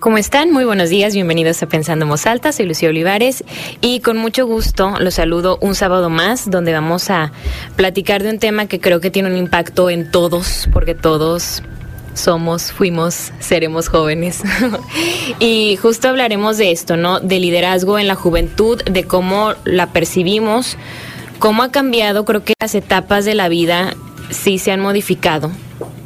¿Cómo están? Muy buenos días, bienvenidos a Pensando en soy Lucía Olivares y con mucho gusto los saludo un sábado más donde vamos a platicar de un tema que creo que tiene un impacto en todos, porque todos somos, fuimos, seremos jóvenes. y justo hablaremos de esto, ¿no? De liderazgo en la juventud, de cómo la percibimos, cómo ha cambiado, creo que las etapas de la vida sí se han modificado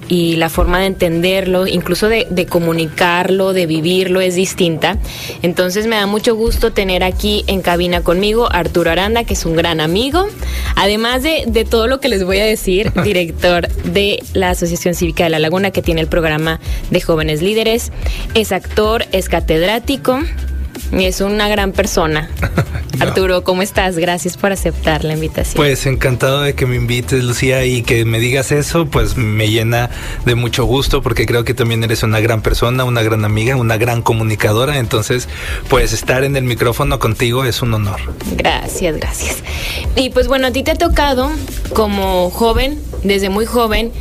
y la forma de entenderlo, incluso de, comunicarlo, de vivirlo es distinta. Entonces me da mucho gusto tener aquí en cabina conmigo Arturo Aranda, que es un gran amigo, además de, de todo lo que les voy a decir, director de la Asociación Cívica de La Laguna, que tiene el programa de jóvenes líderes, es actor, es catedrático, es una gran persona. Arturo, ¿cómo estás? Gracias por aceptar la invitación. Pues encantado de que me invites, Lucía, y que me digas eso, pues me llena de mucho gusto porque creo que también eres una gran persona, una gran amiga, una gran comunicadora. Entonces, pues estar en el micrófono contigo es un honor. Gracias, gracias. Y pues bueno, a ti te ha tocado como joven, desde muy joven,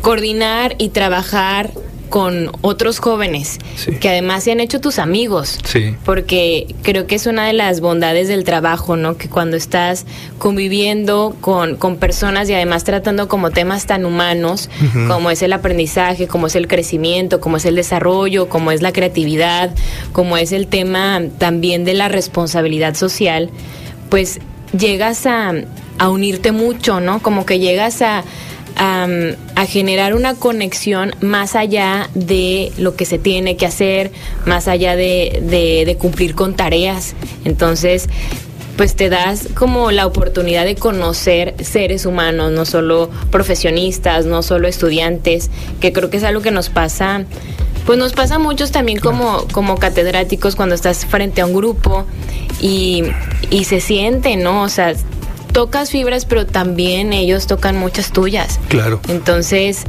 coordinar y trabajar con otros jóvenes que además se han hecho tus amigos. Sí. Porque creo que es una de las bondades del trabajo, ¿no? Que cuando estás conviviendo con, con personas y además tratando como temas tan humanos, como es el aprendizaje, como es el crecimiento, como es el desarrollo, como es la creatividad, como es el tema también de la responsabilidad social, pues llegas a, a unirte mucho, ¿no? Como que llegas a a, generar una conexión más allá de lo que se tiene que hacer, más allá de, cumplir con tareas. Entonces, pues te das como la oportunidad de conocer seres humanos, no solo profesionistas, no solo estudiantes, que creo que es algo que nos pasa, pues nos pasa a muchos también como, como catedráticos cuando estás frente a un grupo y, y se siente, ¿no? O sea, tocas fibras, pero también ellos tocan muchas tuyas. Claro. Entonces,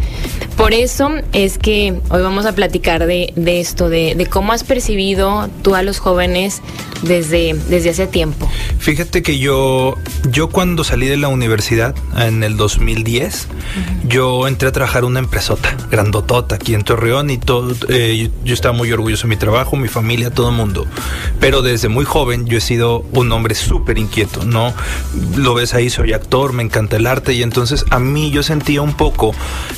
por eso es que hoy vamos a platicar de, esto, de, cómo has percibido tú a los jóvenes desde, desde hace tiempo. Fíjate que yo, yo cuando salí de la universidad en el 2010, yo entré a trabajar una empresota, grandotota, aquí en Torreón y todo, eh, yo, estaba muy orgulloso de mi trabajo, mi familia, todo el mundo. Pero desde muy joven yo he sido un hombre súper inquieto, ¿no? Lo ves ahí, soy actor, me encanta el arte y entonces a mí yo sentía un poco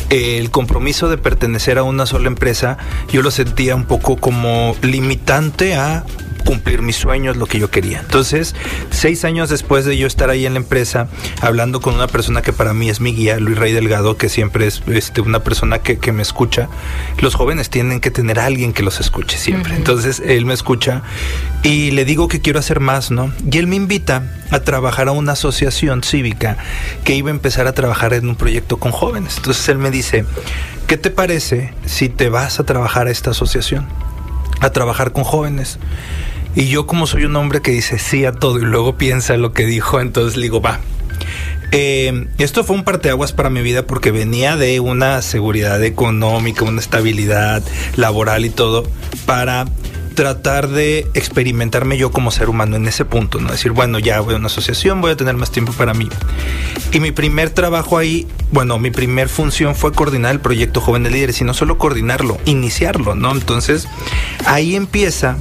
el compromiso de pertenecer a una sola empresa, yo lo sentía un poco como limitante a cumplir mis sueños, lo que yo quería. Entonces, seis años después de yo estar ahí en la empresa, hablando con una persona que para mí es mi guía, Luis Rey Delgado, que siempre es este, una persona que, me escucha, los jóvenes tienen que tener a alguien que los escuche siempre. Entonces, él me escucha y le digo que quiero hacer más, ¿no? Y él me invita a trabajar a una asociación cívica que iba a empezar a trabajar en un proyecto con jóvenes. Entonces, él me dice, ¿qué te parece si te vas a trabajar a esta asociación? A trabajar con jóvenes. Y yo como soy un hombre que dice sí a todo y luego piensa lo que dijo, entonces le digo, va. Eh, esto fue un parteaguas para mi vida porque venía de una seguridad económica, una estabilidad laboral y todo, para tratar de experimentarme yo como ser humano en ese punto, ¿no? Decir, bueno, ya voy a una asociación, voy a tener más tiempo para mí. Y mi primer trabajo ahí, bueno, mi primer función fue coordinar el proyecto Jóvenes Líderes y no solo coordinarlo, iniciarlo, ¿no? Entonces, ahí empieza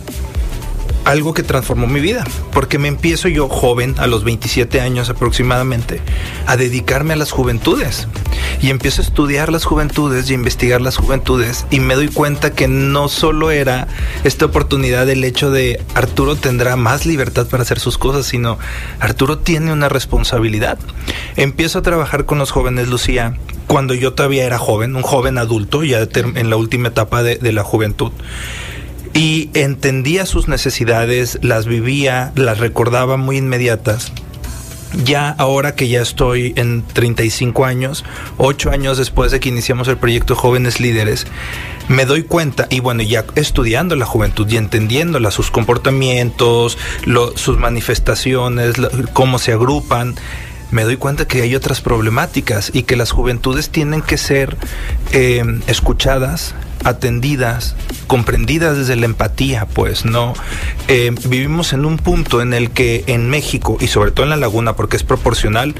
algo que transformó mi vida, porque me empiezo yo joven, a los 27 años aproximadamente, a dedicarme a las juventudes. Y empiezo a estudiar las juventudes y a investigar las juventudes y me doy cuenta que no solo era esta oportunidad del hecho de Arturo tendrá más libertad para hacer sus cosas, sino Arturo tiene una responsabilidad. Empiezo a trabajar con los jóvenes, Lucía, cuando yo todavía era joven, un joven adulto, ya en la última etapa de la juventud y entendía sus necesidades, las vivía, las recordaba muy inmediatas. Ya ahora que ya estoy en 35 años, 8 años después de que iniciamos el proyecto Jóvenes Líderes, me doy cuenta, y bueno, ya estudiando la juventud y entendiéndola, sus comportamientos, sus manifestaciones, cómo se agrupan, me doy cuenta que hay otras problemáticas y que las juventudes tienen que ser eh, escuchadas, atendidas, comprendidas desde la empatía, pues, ¿no? Eh, vivimos en un punto en el que en México, y sobre todo en la laguna, porque es proporcional,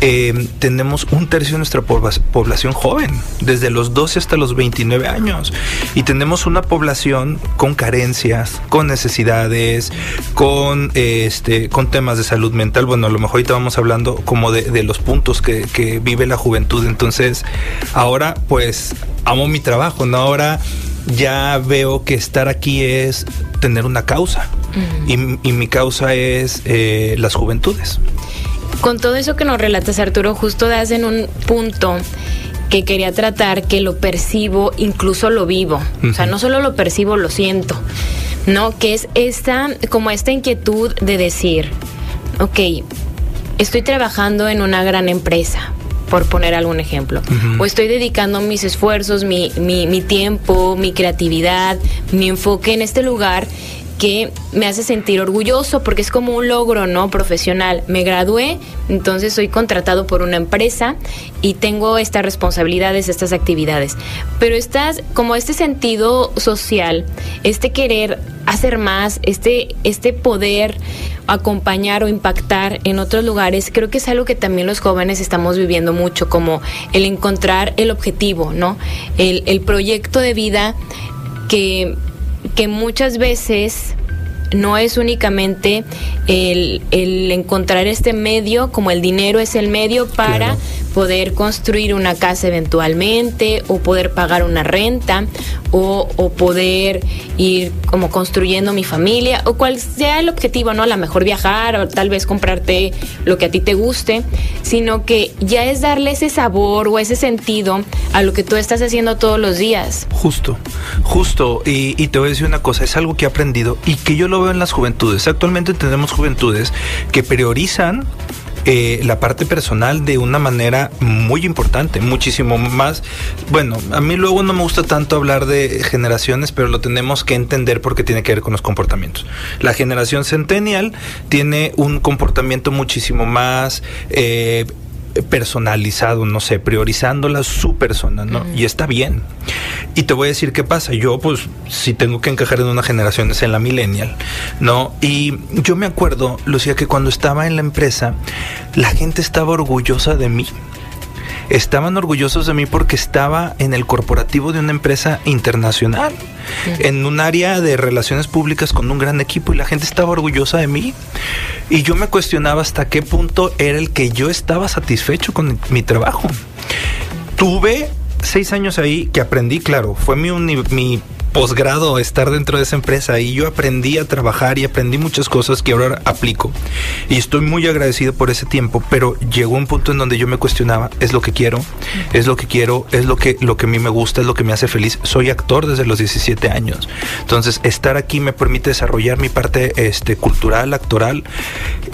eh, tenemos un tercio de nuestra población joven, desde los 12 hasta los 29 años, y tenemos una población con carencias, con necesidades, con, este, con temas de salud mental. Bueno, a lo mejor ahorita vamos hablando como de, los puntos que, que vive la juventud. Entonces, ahora, pues, amo mi trabajo, ¿no? Ahora ya veo que estar aquí es tener una causa y, mi causa es eh, las juventudes. Con todo eso que nos relatas, Arturo, justo das en un punto que quería tratar que lo percibo, incluso lo vivo. O sea, no solo lo percibo, lo siento. ¿No? Que es esta, como esta inquietud de decir, ok, estoy trabajando en una gran empresa, por poner algún ejemplo. O estoy dedicando mis esfuerzos, mi, mi, mi tiempo, mi creatividad, mi enfoque en este lugar que me hace sentir orgulloso porque es como un logro, ¿no? Profesional. Me gradué, entonces soy contratado por una empresa y tengo estas responsabilidades, estas actividades. Pero estás como este sentido social, este querer hacer más, este, este poder acompañar o impactar en otros lugares, creo que es algo que también los jóvenes estamos viviendo mucho, como el encontrar el objetivo, ¿no? El, el proyecto de vida que que muchas veces no es únicamente el, encontrar este medio, como el dinero es el medio para poder construir una casa eventualmente o poder pagar una renta o, poder ir como construyendo mi familia o cual sea el objetivo, ¿no? A lo mejor viajar o tal vez comprarte lo que a ti te guste, sino que ya es darle ese sabor o ese sentido a lo que tú estás haciendo todos los días. Justo, justo. Y, y te voy a decir una cosa, es algo que he aprendido y que yo lo veo en las juventudes. Actualmente tenemos juventudes que priorizan eh, la parte personal de una manera muy importante, muchísimo más. Bueno, a mí luego no me gusta tanto hablar de generaciones, pero lo tenemos que entender porque tiene que ver con los comportamientos. La generación centennial tiene un comportamiento muchísimo más... Eh, personalizado, no sé, priorizándola su persona, ¿no? Y está bien. Y te voy a decir qué pasa. Yo, pues, si tengo que encajar en una generación es en la millennial, ¿no? Y yo me acuerdo, Lucía, que cuando estaba en la empresa, la gente estaba orgullosa de mí estaban orgullosos de mí porque estaba en el corporativo de una empresa internacional, en un área de relaciones públicas con un gran equipo y la gente estaba orgullosa de mí. Y yo me cuestionaba hasta qué punto era el que yo estaba satisfecho con mi trabajo. Tuve seis años ahí que aprendí, claro, fue mi, mi posgrado estar dentro de esa empresa y yo aprendí a trabajar y aprendí muchas cosas que ahora aplico. Y estoy muy agradecido por ese tiempo, pero llegó un punto en donde yo me cuestionaba, es lo que quiero, es lo que quiero, es lo que, lo que a mí me gusta, es lo que me hace feliz. Soy actor desde los 17 años. Entonces, estar aquí me permite desarrollar mi parte este, cultural, actoral.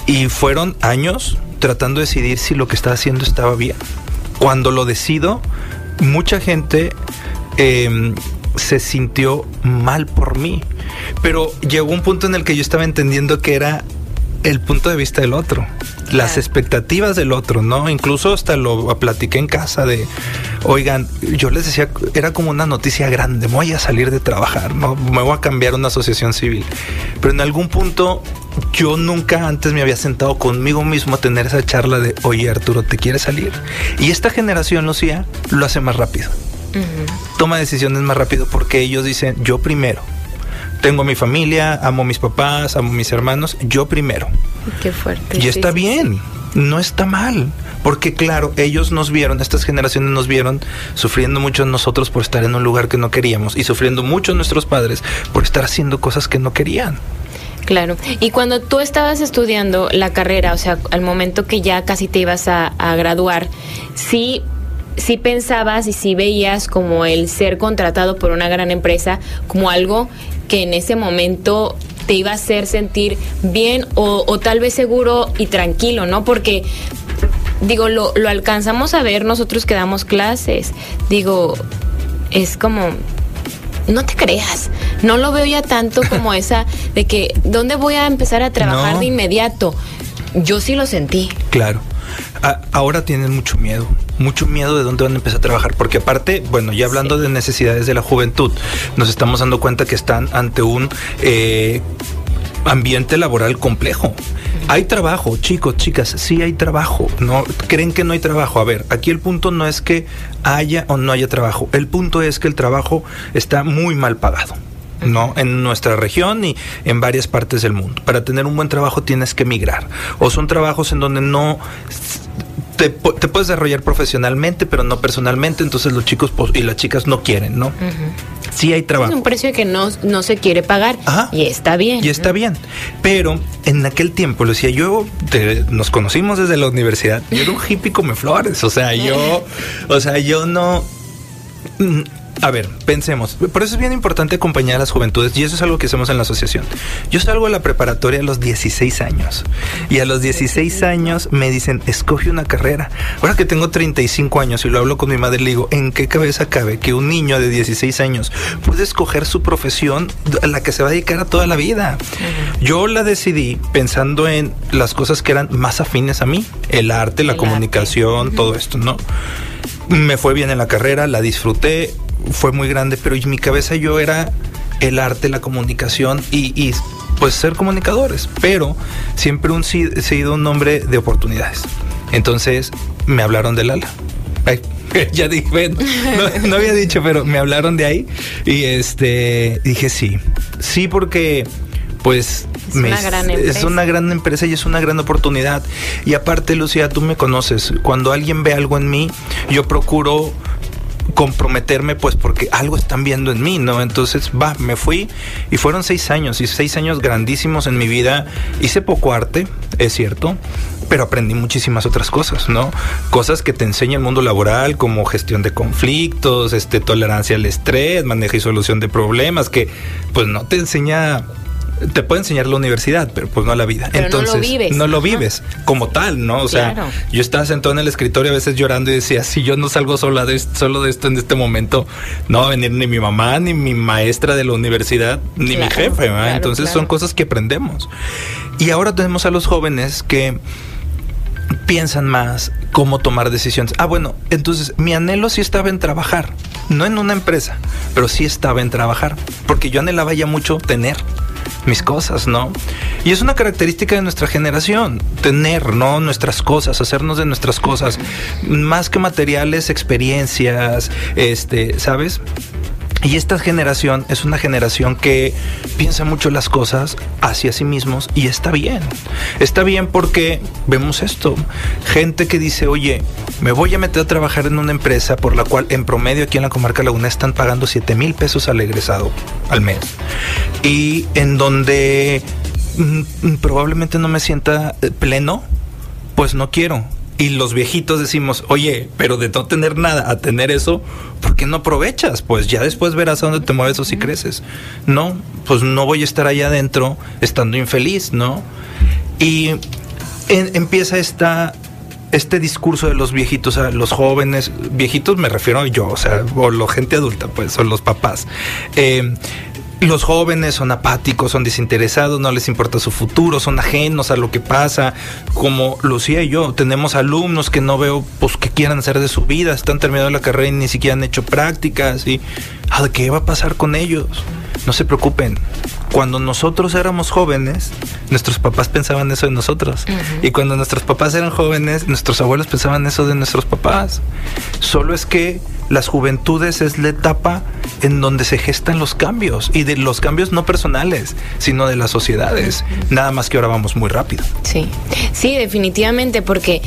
Y fueron años tratando de decidir si lo que estaba haciendo estaba bien. Cuando lo decido, mucha gente eh, se sintió mal por mí. Pero llegó un punto en el que yo estaba entendiendo que era el punto de vista del otro, las expectativas del otro, ¿no? Incluso hasta lo platiqué en casa de, oigan, yo les decía, era como una noticia grande, me voy a salir de trabajar, ¿no? Me voy a cambiar una asociación civil. Pero en algún punto yo nunca antes me había sentado conmigo mismo a tener esa charla de, oye Arturo, ¿te quieres salir? Y esta generación, Lucía, lo hace más rápido toma decisiones más rápido porque ellos dicen yo primero. Tengo mi familia, amo a mis papás, amo a mis hermanos, yo primero. Qué fuerte. Y está bien, no está mal. Porque claro, ellos nos vieron, estas generaciones nos vieron sufriendo mucho nosotros por estar en un lugar que no queríamos y sufriendo mucho nuestros padres por estar haciendo cosas que no querían. Claro. Y cuando tú estabas estudiando la carrera, o sea, al momento que ya casi te ibas a, a graduar, sí si pensabas y si veías como el ser contratado por una gran empresa como algo que en ese momento te iba a hacer sentir bien o, tal vez seguro y tranquilo, ¿no? Porque digo, lo, lo, alcanzamos a ver nosotros que damos clases. Digo, es como, no te creas, no lo veo ya tanto como esa de que, ¿dónde voy a empezar a trabajar de inmediato? Yo sí lo sentí. Claro. ahora tienen mucho miedo, mucho miedo de dónde van a empezar a trabajar, porque aparte, bueno, ya hablando de necesidades de la juventud, nos estamos dando cuenta que están ante un eh, ambiente laboral complejo. Hay trabajo, chicos, chicas, sí hay trabajo. No creen que no hay trabajo. A ver, aquí el punto no es que haya o no haya trabajo. El punto es que el trabajo está muy mal pagado. ¿no? En nuestra región y en varias partes del mundo. Para tener un buen trabajo tienes que migrar. O son trabajos en donde no te, puedes desarrollar profesionalmente, pero no personalmente, entonces los chicos y las chicas no quieren, ¿no? Sí hay trabajo. Es un precio que no, no se quiere pagar y está bien. Y está bien. Pero en aquel tiempo, lo decía, yo nos conocimos desde la universidad, yo era un hippie come flores, o sea, yo, o sea, yo no a ver, pensemos. Por eso es bien importante acompañar a las juventudes y eso es algo que hacemos en la asociación. Yo salgo a la preparatoria a los 16 años y a los 16 años me dicen, escoge una carrera. Ahora que tengo 35 años y lo hablo con mi madre, le digo, ¿en qué cabeza cabe que un niño de 16 años puede escoger su profesión a la que se va a dedicar a toda la vida? Yo la decidí pensando en las cosas que eran más afines a mí, el arte, la comunicación, todo esto, ¿no? Me fue bien en la carrera, la disfruté, fue muy grande, pero en mi cabeza yo era el arte, la comunicación y, pues ser comunicadores, pero siempre un, he sido un hombre de oportunidades. Entonces me hablaron de Lala. ya dije, no, no, había dicho, pero me hablaron de ahí y este dije sí, sí porque pues es, una gran es una gran empresa y es una gran oportunidad. Y aparte, Lucía, tú me conoces. Cuando alguien ve algo en mí, yo procuro comprometerme pues porque algo están viendo en mí, ¿no? Entonces, va, me fui y fueron seis años y seis años grandísimos en mi vida. Hice poco arte, es cierto, pero aprendí muchísimas otras cosas, ¿no? Cosas que te enseña el mundo laboral como gestión de conflictos, este, tolerancia al estrés, manejo y solución de problemas, que pues no te enseña te puede enseñar la universidad, pero pues no la vida. Entonces, no lo vives. No lo vives como tal, ¿no? O sea, yo estaba sentado en el escritorio a veces llorando y decía, si yo no salgo sola de esto, solo de esto en este momento, no va a venir ni mi mamá, ni mi maestra de la universidad, ni mi jefe. Entonces son cosas que aprendemos. Y ahora tenemos a los jóvenes que piensan más cómo tomar decisiones. Ah, bueno, entonces mi anhelo sí estaba en trabajar, no en una empresa, pero sí estaba en trabajar, porque yo anhelaba ya mucho tener mis cosas, ¿no? Y es una característica de nuestra generación, tener, ¿no? Nuestras cosas, hacernos de nuestras cosas, más que materiales, experiencias, este, ¿sabes? Y esta generación es una generación que piensa mucho las cosas hacia sí mismos y está bien. Está bien porque vemos esto. Gente que dice, oye, me voy a meter a trabajar en una empresa por la cual en promedio aquí en la comarca Laguna están pagando 7 mil pesos al egresado al mes. Y en donde mm, probablemente no me sienta eh, pleno, pues no quiero y los viejitos decimos, oye, pero de no tener nada a tener eso, ¿por qué no aprovechas? Pues ya después verás a dónde te mueves o si creces. No, pues no voy a estar allá adentro estando infeliz, ¿no? Y empieza esta, este discurso de los viejitos, a los jóvenes, viejitos me refiero a yo, o sea, o la gente adulta, pues, son los papás. Eh, los jóvenes son apáticos, son desinteresados, no les importa su futuro, son ajenos a lo que pasa. Como Lucía y yo, tenemos alumnos que no veo pues que quieran hacer de su vida, están terminando la carrera y ni siquiera han hecho prácticas y ¿a qué va a pasar con ellos? No se preocupen. Cuando nosotros éramos jóvenes, nuestros papás pensaban eso de nosotros. Y cuando nuestros papás eran jóvenes, nuestros abuelos pensaban eso de nuestros papás. Solo es que las juventudes es la etapa en donde se gestan los cambios y de los cambios no personales, sino de las sociedades. Nada más que ahora vamos muy rápido. Sí, sí, definitivamente, porque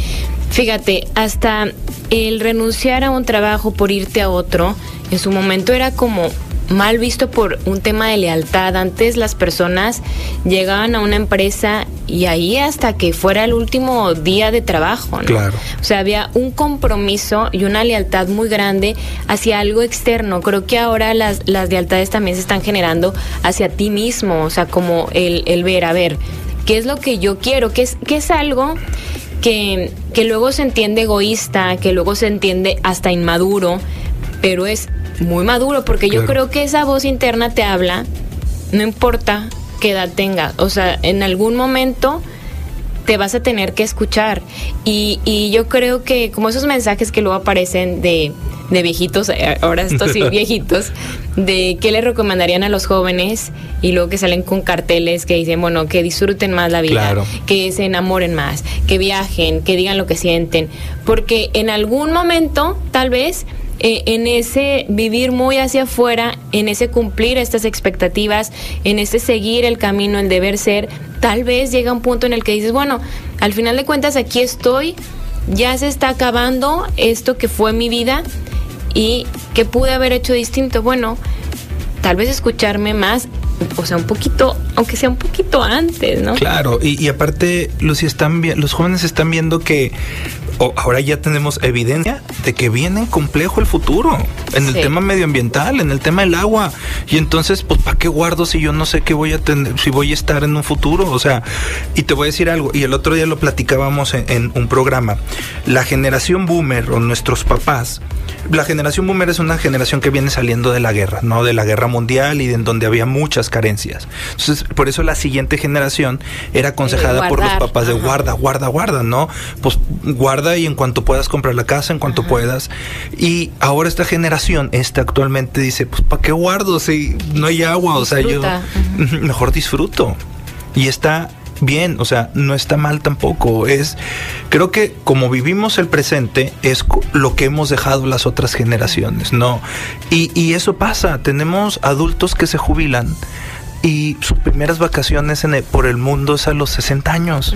fíjate, hasta el renunciar a un trabajo por irte a otro, en su momento era como mal visto por un tema de lealtad. Antes las personas llegaban a una empresa y ahí hasta que fuera el último día de trabajo. Claro. O sea, había un compromiso y una lealtad muy grande hacia algo externo. Creo que ahora las, las lealtades también se están generando hacia ti mismo, o sea, como el, el ver, a ver, ¿qué es lo que yo quiero? ¿Qué es, qué es algo? Que, que luego se entiende egoísta, que luego se entiende hasta inmaduro, pero es muy maduro, porque yo creo que esa voz interna te habla, no importa qué edad tengas, o sea, en algún momento te vas a tener que escuchar. Y, y yo creo que como esos mensajes que luego aparecen de, de viejitos, eh, ahora estos sí viejitos, de qué le recomendarían a los jóvenes y luego que salen con carteles que dicen, bueno, que disfruten más la vida, que se enamoren más, que viajen, que digan lo que sienten, porque en algún momento, tal vez, eh, en ese vivir muy hacia afuera, en ese cumplir estas expectativas, en ese seguir el camino, el deber ser, tal vez llega un punto en el que dices, bueno, al final de cuentas aquí estoy, ya se está acabando esto que fue mi vida y que pude haber hecho distinto. Bueno, tal vez escucharme más o sea, un poquito, aunque sea un poquito antes, ¿no? Claro, y, aparte, Lucy, están los jóvenes están viendo que ahora ya tenemos evidencia de que viene complejo el futuro en el tema medioambiental, en el tema del agua. Y entonces, pues, ¿para qué guardo si yo no sé qué voy a tener, si voy a estar en un futuro? O sea, y te voy a decir algo, y el otro día lo platicábamos en un programa. La generación boomer o nuestros papás, la generación boomer es una generación que viene saliendo de la guerra, ¿no? De la guerra mundial y en donde había muchas carencias. Entonces, por eso la siguiente generación era aconsejada por los papás de guarda, guarda, guarda, ¿no? Pues guarda y en cuanto puedas comprar la casa, en cuanto puedas. Y ahora esta generación, esta actualmente dice, pues ¿para qué guardo si no hay agua? O sea, yo mejor disfruto. Y está bien, o sea, no está mal tampoco. Es, creo que como vivimos el presente es lo que hemos dejado las otras generaciones, ¿no? Y, y eso pasa, tenemos adultos que se jubilan y sus primeras vacaciones en por el mundo es a los 60 años.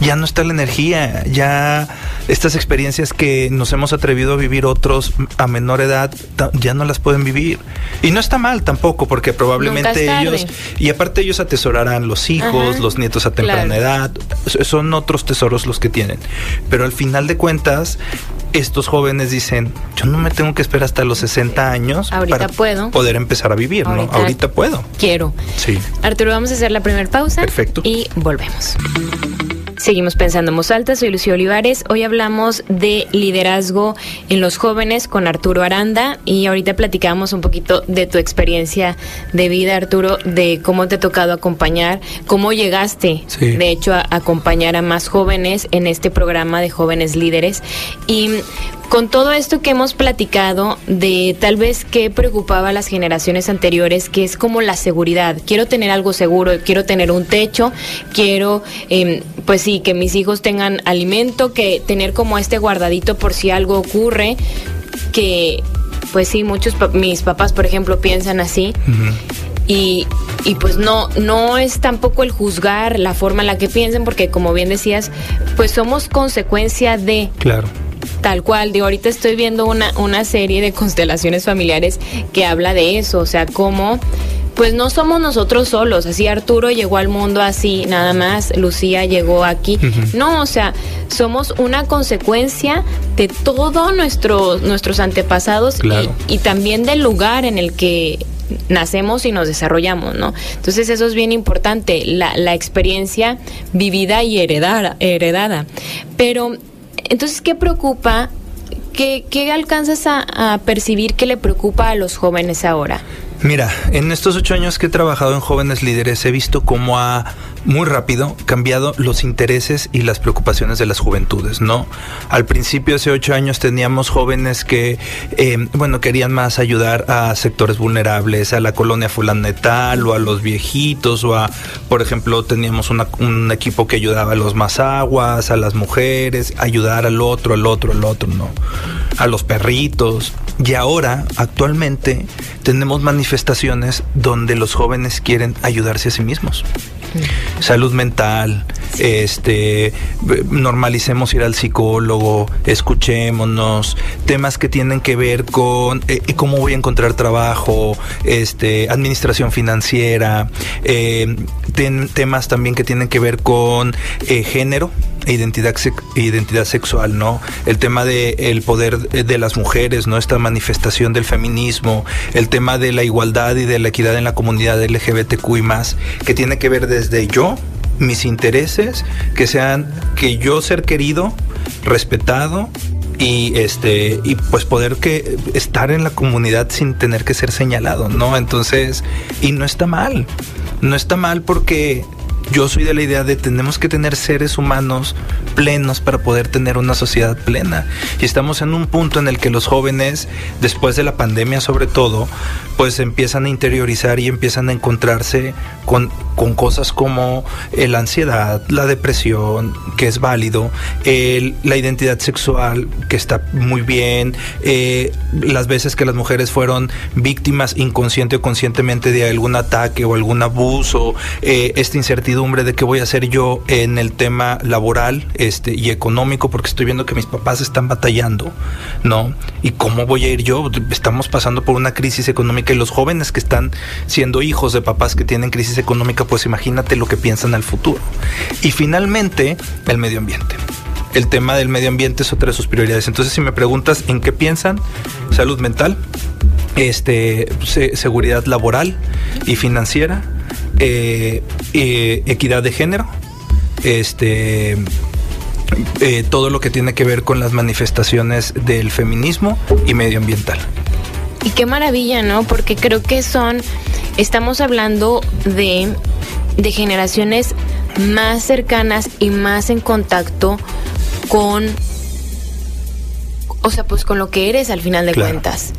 Ya no está la energía, ya estas experiencias que nos hemos atrevido a vivir otros a menor edad ya no las pueden vivir. Y no está mal tampoco, porque probablemente ellos, y aparte ellos atesorarán los hijos, los nietos a temprana edad, son otros tesoros los que tienen. Pero al final de cuentas, estos jóvenes dicen, yo no me tengo que esperar hasta los 60 años para puedo. poder empezar a vivir, ¿no? Ahorita puedo. Quiero. Sí. Arturo, vamos a hacer la primera pausa. Perfecto. Y volvemos. Seguimos pensando en voz alta, soy Lucía Olivares. Hoy hablamos de liderazgo en los jóvenes con Arturo Aranda y ahorita platicamos un poquito de tu experiencia de vida, Arturo, de cómo te ha tocado acompañar, cómo llegaste, de hecho, a acompañar a más jóvenes en este programa de jóvenes líderes. Y con todo esto que hemos platicado de tal vez qué preocupaba a las generaciones anteriores, que es como la seguridad. Quiero tener algo seguro, quiero tener un techo, quiero, em, pues sí, que mis hijos tengan alimento, que tener como este guardadito por si algo ocurre, que pues sí, muchos mis papás, por ejemplo, piensan así. Y, y, pues no, no es tampoco el juzgar la forma en la que piensen, porque como bien decías, pues somos consecuencia de. Claro. Tal cual, de ahorita estoy viendo una, una serie de constelaciones familiares que habla de eso, o sea, cómo pues no somos nosotros solos, así Arturo llegó al mundo así, nada más, Lucía llegó aquí. No, o sea, somos una consecuencia de todos nuestros nuestros antepasados y, y, también del lugar en el que nacemos y nos desarrollamos, ¿no? Entonces eso es bien importante, la, la experiencia vivida y heredada, heredada. Pero entonces, ¿qué preocupa? ¿Qué, qué alcanzas a, a percibir que le preocupa a los jóvenes ahora? Mira, en estos ocho años que he trabajado en jóvenes líderes he visto cómo ha muy rápido cambiado los intereses y las preocupaciones de las juventudes, ¿no? Al principio, hace ocho años, teníamos jóvenes que, eh, bueno, querían más ayudar a sectores vulnerables, a la colonia fulanetal o a los viejitos o a, por ejemplo, teníamos un equipo que ayudaba a los más a las mujeres, ayudar al otro, al otro, al otro, ¿no? A los perritos. Y ahora, actualmente, tenemos manifestaciones donde los jóvenes quieren ayudarse a sí mismos. Salud mental, este, normalicemos ir al psicólogo, escuchémonos, temas que tienen que ver con eh, cómo voy a encontrar trabajo, este, administración financiera, eh, temas también que tienen que ver con eh, género identidad identidad sexual, ¿no? El tema de el poder de las mujeres, ¿no? Esta manifestación del feminismo, el tema de la igualdad y de la equidad en la comunidad LGBTQ y más, que tiene que ver desde yo, mis intereses, que sean que yo ser querido, respetado y este y pues poder que estar en la comunidad sin tener que ser señalado, ¿no? Entonces, y no está mal. No está mal porque yo soy de la idea de tenemos que tener seres humanos plenos para poder tener una sociedad plena. Y estamos en un punto en el que los jóvenes, después de la pandemia sobre todo, pues empiezan a interiorizar y empiezan a encontrarse con, con cosas como eh, la ansiedad, la depresión, que es válido, la identidad sexual, que está muy bien, eh, las veces que las mujeres fueron víctimas inconsciente o conscientemente de algún ataque o algún abuso, eh, esta incertidumbre de qué voy a hacer yo en el tema laboral este, y económico, porque estoy viendo que mis papás están batallando, ¿no? ¿Y cómo voy a ir yo? Estamos pasando por una crisis económica y los jóvenes que están siendo hijos de papás que tienen crisis económica, pues imagínate lo que piensan al futuro. Y finalmente, el medio ambiente el tema del medio ambiente es otra de sus prioridades. Entonces, si me preguntas en qué piensan, salud mental, este, seguridad laboral y financiera, eh, eh, equidad de género, este, eh, todo lo que tiene que ver con las manifestaciones del feminismo y medioambiental. Y qué maravilla, ¿no? Porque creo que son, estamos hablando de, de generaciones más cercanas y más en contacto con, o sea, pues con lo que eres al final de cuentas.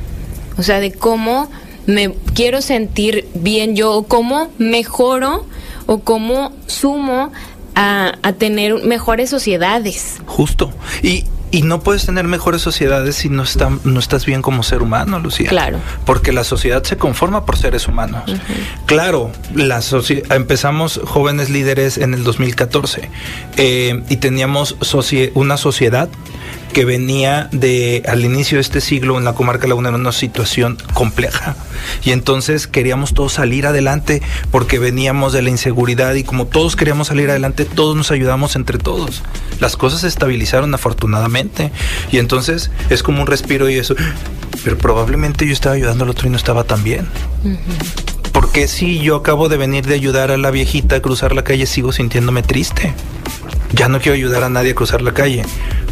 O sea, de cómo me quiero sentir bien yo, o cómo mejoro, o cómo sumo a, a tener mejores sociedades. Justo. Y, y no puedes tener mejores sociedades si no, está, no estás bien como ser humano, Lucía. Claro. Porque la sociedad se conforma por seres humanos. Claro, la empezamos jóvenes líderes en el 2014 eh, y teníamos una sociedad que venía de al inicio de este siglo en la comarca Laguna en una situación compleja. Y entonces queríamos todos salir adelante porque veníamos de la inseguridad y como todos queríamos salir adelante todos nos ayudamos entre todos. Las cosas se estabilizaron afortunadamente. Y entonces es como un respiro y eso pero probablemente yo estaba ayudando al otro y no estaba tan bien. Porque si yo acabo de venir de ayudar a la viejita a cruzar la calle sigo sintiéndome triste. Ya no quiero ayudar a nadie a cruzar la calle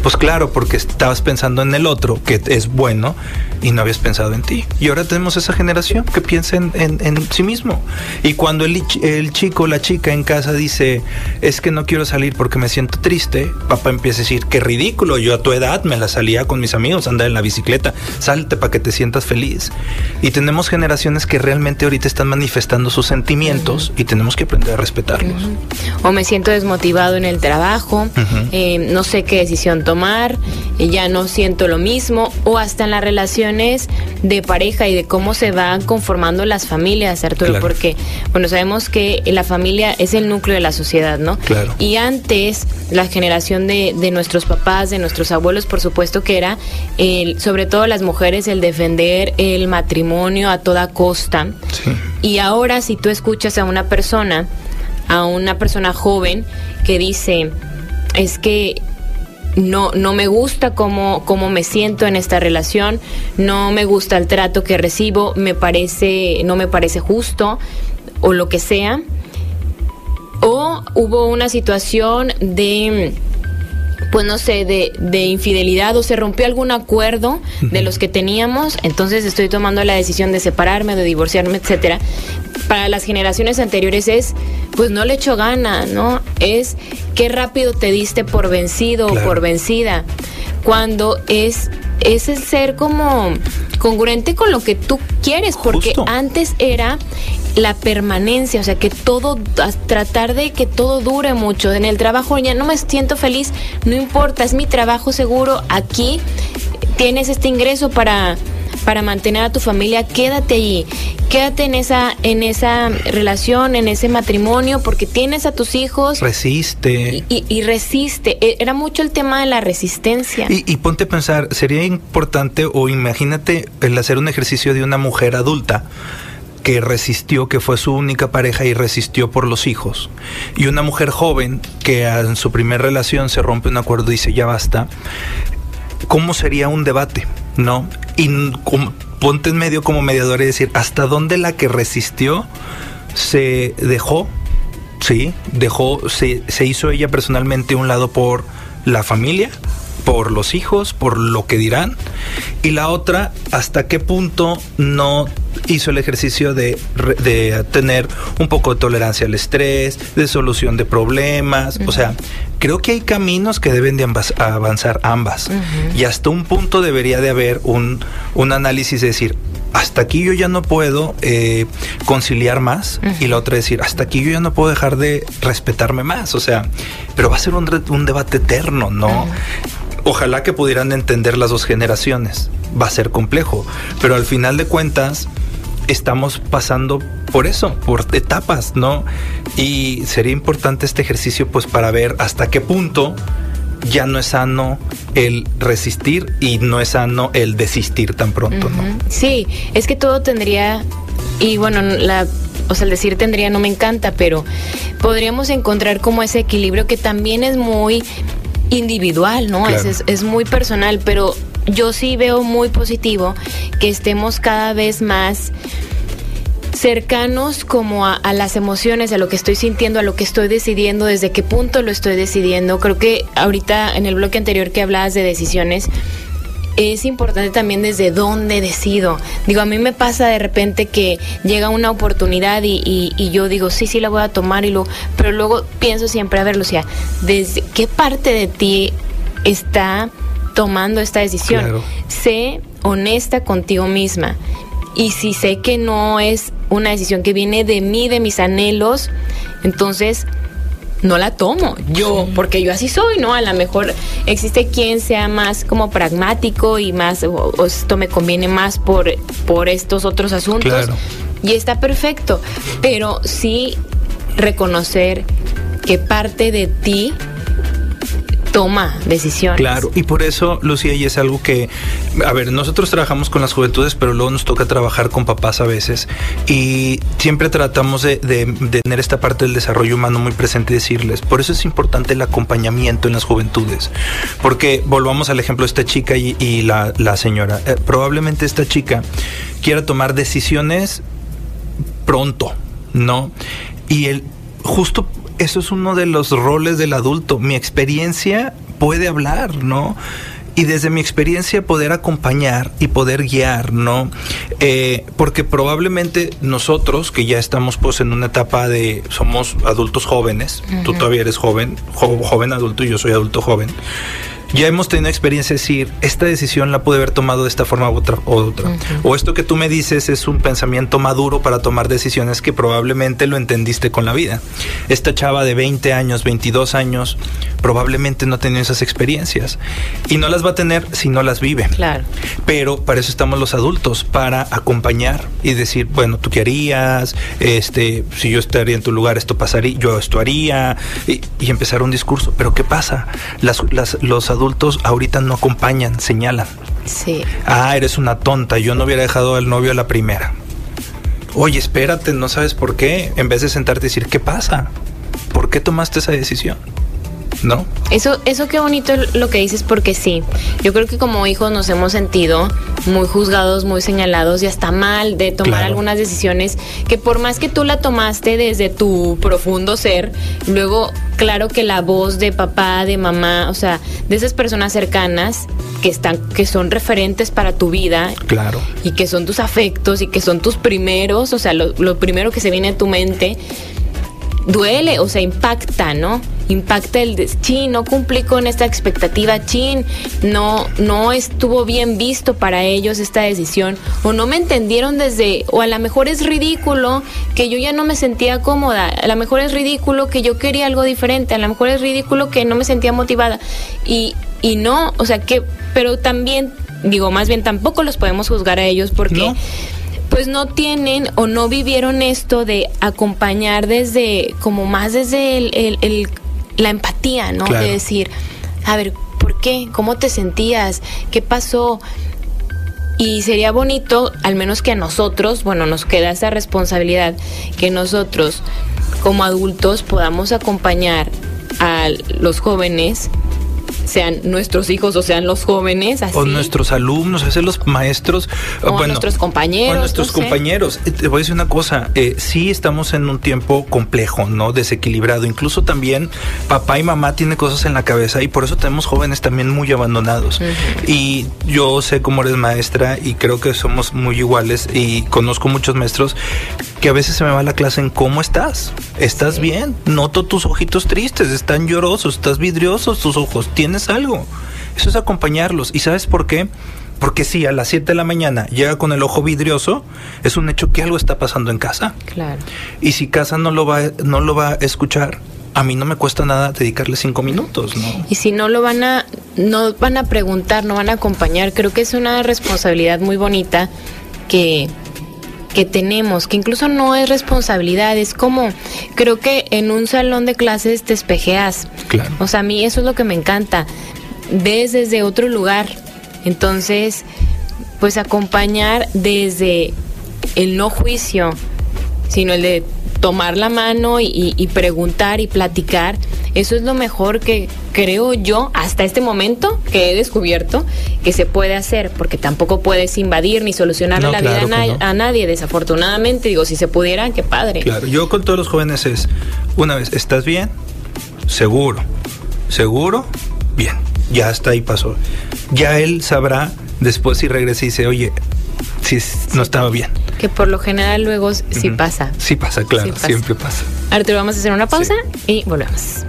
pues claro, porque estabas pensando en el otro, que es bueno, y no habías pensado en ti. Y ahora tenemos esa generación que piensa en, sí mismo. Y cuando el, el chico, la chica en casa dice, es que no quiero salir porque me siento triste, papá empieza a decir, qué ridículo, yo a tu edad me la salía con mis amigos, andar en la bicicleta, salte para que te sientas feliz. Y tenemos generaciones que realmente ahorita están manifestando sus sentimientos y tenemos que aprender a respetarlos. O me siento desmotivado en el trabajo, eh, no sé qué decisión tomar tomar, ya no siento lo mismo, o hasta en las relaciones de pareja y de cómo se van conformando las familias, Arturo, porque, bueno, sabemos que la familia es el núcleo de la sociedad, ¿no? Claro. Y antes, la generación de, de nuestros papás, de nuestros abuelos, por supuesto que era, el, sobre todo las mujeres, el defender el matrimonio a toda costa. Y ahora, si tú escuchas a una persona, a una persona joven que dice, es que no, no me gusta cómo, cómo me siento en esta relación, no me gusta el trato que recibo, me parece, no me parece justo o lo que sea. O hubo una situación de pues no sé, de, de, infidelidad o se rompió algún acuerdo de los que teníamos, entonces estoy tomando la decisión de separarme, de divorciarme, etcétera. Para las generaciones anteriores es, pues no le echo gana, ¿no? Es qué rápido te diste por vencido o por vencida. Cuando es, es el ser como congruente con lo que tú quieres, porque antes era la permanencia, o sea, que todo, tratar de que todo dure mucho. En el trabajo ya no me siento feliz, no importa, es mi trabajo seguro, aquí tienes este ingreso para para mantener a tu familia, quédate allí, quédate en esa, en esa relación, en ese matrimonio, porque tienes a tus hijos. Resiste. Y, resiste. E, era mucho el tema de la resistencia. Y, y, ponte a pensar, sería importante o imagínate el hacer un ejercicio de una mujer adulta que resistió, que fue su única pareja y resistió por los hijos. Y una mujer joven que en su primera relación se rompe un acuerdo y dice ya basta. ¿Cómo sería un debate? ¿No? Y ponte en medio como mediador y decir hasta dónde la que resistió se dejó, sí, dejó, se, se hizo ella personalmente un lado por la familia por los hijos, por lo que dirán, y la otra, hasta qué punto no hizo el ejercicio de, de tener un poco de tolerancia al estrés, de solución de problemas, o sea, creo que hay caminos que deben de avanzar ambas, y hasta un punto debería de haber un, un análisis de decir, hasta aquí yo ya no puedo eh, conciliar más y la otra decir, hasta aquí yo ya no puedo dejar de respetarme más, o sea, pero va a ser un, un debate eterno, ¿no? Ojalá que pudieran entender las dos generaciones, va a ser complejo, pero al final de cuentas estamos pasando por eso, por etapas, ¿no? Y sería importante este ejercicio pues para ver hasta qué punto ya no es sano el resistir y no es sano el desistir tan pronto, ¿no? Sí, es que todo tendría, y bueno, la, o sea, el decir tendría no me encanta, pero podríamos encontrar como ese equilibrio que también es muy individual, ¿no? Es, es muy personal, pero yo sí veo muy positivo que estemos cada vez más cercanos como a, las emociones, a lo que estoy sintiendo, a lo que estoy decidiendo, desde qué punto lo estoy decidiendo. Creo que ahorita en el bloque anterior que hablabas de decisiones, es importante también desde dónde decido. Digo, a mí me pasa de repente que llega una oportunidad y, yo digo, sí, sí la voy a tomar, y lo, pero luego pienso siempre, a ver, Lucía, ¿desde qué parte de ti está tomando esta decisión? Sé honesta contigo misma. Y si sé que no es una decisión que viene de mí, de mis anhelos, entonces no la tomo yo, porque yo así soy, ¿no? A lo mejor existe quien sea más como pragmático y más, o, esto me conviene más por, por estos otros asuntos. Y está perfecto, pero sí reconocer que parte de ti toma decisiones. Claro, y por eso, Lucía, y es algo que, a ver, nosotros trabajamos con las juventudes, pero luego nos toca trabajar con papás a veces, y siempre tratamos de, tener esta parte del desarrollo humano muy presente y decirles, por eso es importante el acompañamiento en las juventudes, porque volvamos al ejemplo de esta chica y, la, señora, eh, probablemente esta chica quiera tomar decisiones pronto, ¿no? Y el justo eso es uno de los roles del adulto. Mi experiencia puede hablar, ¿no? y desde mi experiencia poder acompañar y poder guiar, ¿no? Eh, porque probablemente nosotros que ya estamos pues en una etapa de, somos adultos jóvenes, tú todavía eres joven, joven adulto y yo soy adulto joven, ya hemos tenido experiencia de decir, esta decisión la pude haber tomado de esta forma u otra. O, otra. o esto que tú me dices es un pensamiento maduro para tomar decisiones que probablemente lo entendiste con la vida. Esta chava de 20 años, 22 años, probablemente no ha tenido esas experiencias. Y no las va a tener si no las vive. Claro. Pero para eso estamos los adultos, para acompañar y decir, bueno, ¿tú qué harías? Este, si yo estaría en tu lugar, esto pasaría, yo esto haría. Y, empezar un discurso. Pero ¿qué pasa? Las, las, los adultos adultos ahorita no acompañan, señalan. Sí. Ah, eres una tonta, yo no hubiera dejado al novio a la primera. Oye, espérate, no sabes por qué. En vez de sentarte y decir, ¿qué pasa? ¿Por qué tomaste esa decisión? ¿No? Eso, eso qué bonito lo que dices porque sí, yo creo que como hijos nos hemos sentido muy juzgados, muy señalados y hasta mal de tomar algunas decisiones que por más que tú la tomaste desde tu profundo ser, luego claro que la voz de papá, de mamá, o sea, de esas personas cercanas que están que son referentes para tu vida, claro, y que son tus afectos y que son tus primeros, o sea, lo, lo primero que se viene a tu mente duele, o sea, impacta, ¿no? Impacta el de, chin, no cumplí con esta expectativa, chin, no, no estuvo bien visto para ellos esta decisión, o no me entendieron desde, o a lo mejor es ridículo que yo ya no me sentía cómoda, a lo mejor es ridículo que yo quería algo diferente, a lo mejor es ridículo que no me sentía motivada, y, y no, o sea, que, pero también, digo, más bien tampoco los podemos juzgar a ellos porque pues no tienen o no vivieron esto de acompañar desde, como más desde el, la empatía, ¿no? De decir, a ver, ¿por qué? ¿Cómo te sentías? ¿Qué pasó? Y sería bonito, al menos que a nosotros, bueno, nos queda esa responsabilidad, que nosotros como adultos podamos acompañar a los jóvenes sean nuestros hijos o sean los jóvenes. O nuestros alumnos, a veces los maestros. O nuestros compañeros. O nuestros compañeros. Eh, te voy a decir una cosa, eh, sí estamos en un tiempo complejo, ¿no? Desequilibrado. Incluso también papá y mamá tienen cosas en la cabeza y por eso tenemos jóvenes también muy abandonados. Y yo sé cómo eres maestra y creo que somos muy iguales y conozco muchos maestros que a veces se me va la clase en cómo estás. ¿Estás bien? Noto tus ojitos tristes, están llorosos, estás vidriosos tus ojos, tienes algo. Eso es acompañarlos. ¿Y sabes por qué? Porque si a las 7 de la mañana llega con el ojo vidrioso, es un hecho que algo está pasando en casa. Claro. Y si casa no lo va, no lo va a escuchar, a mí no me cuesta nada dedicarle cinco minutos, ¿no? Y si no lo van a, no van a preguntar, no van a acompañar, creo que es una responsabilidad muy bonita que, que tenemos, que incluso no es responsabilidad, es como, creo que en un salón de clases te espejeas. Claro. O sea, a mí eso es lo que me encanta. Ves desde otro lugar. Entonces, pues acompañar desde el no juicio, sino el de tomar la mano y, preguntar y platicar, eso es lo mejor que creo yo hasta este momento que he descubierto que se puede hacer, porque tampoco puedes invadir ni solucionar la vida a, nadie, desafortunadamente. Digo, si se pudiera, qué padre. Claro, yo con todos los jóvenes es, una vez, ¿estás bien? Seguro. ¿Seguro? Bien. Ya hasta ahí pasó. Ya él sabrá después si regresa y dice, oye, si no estaba bien. Que por lo general luego sí pasa. Sí pasa, claro, siempre pasa. Arturo, vamos a hacer una pausa y volvemos.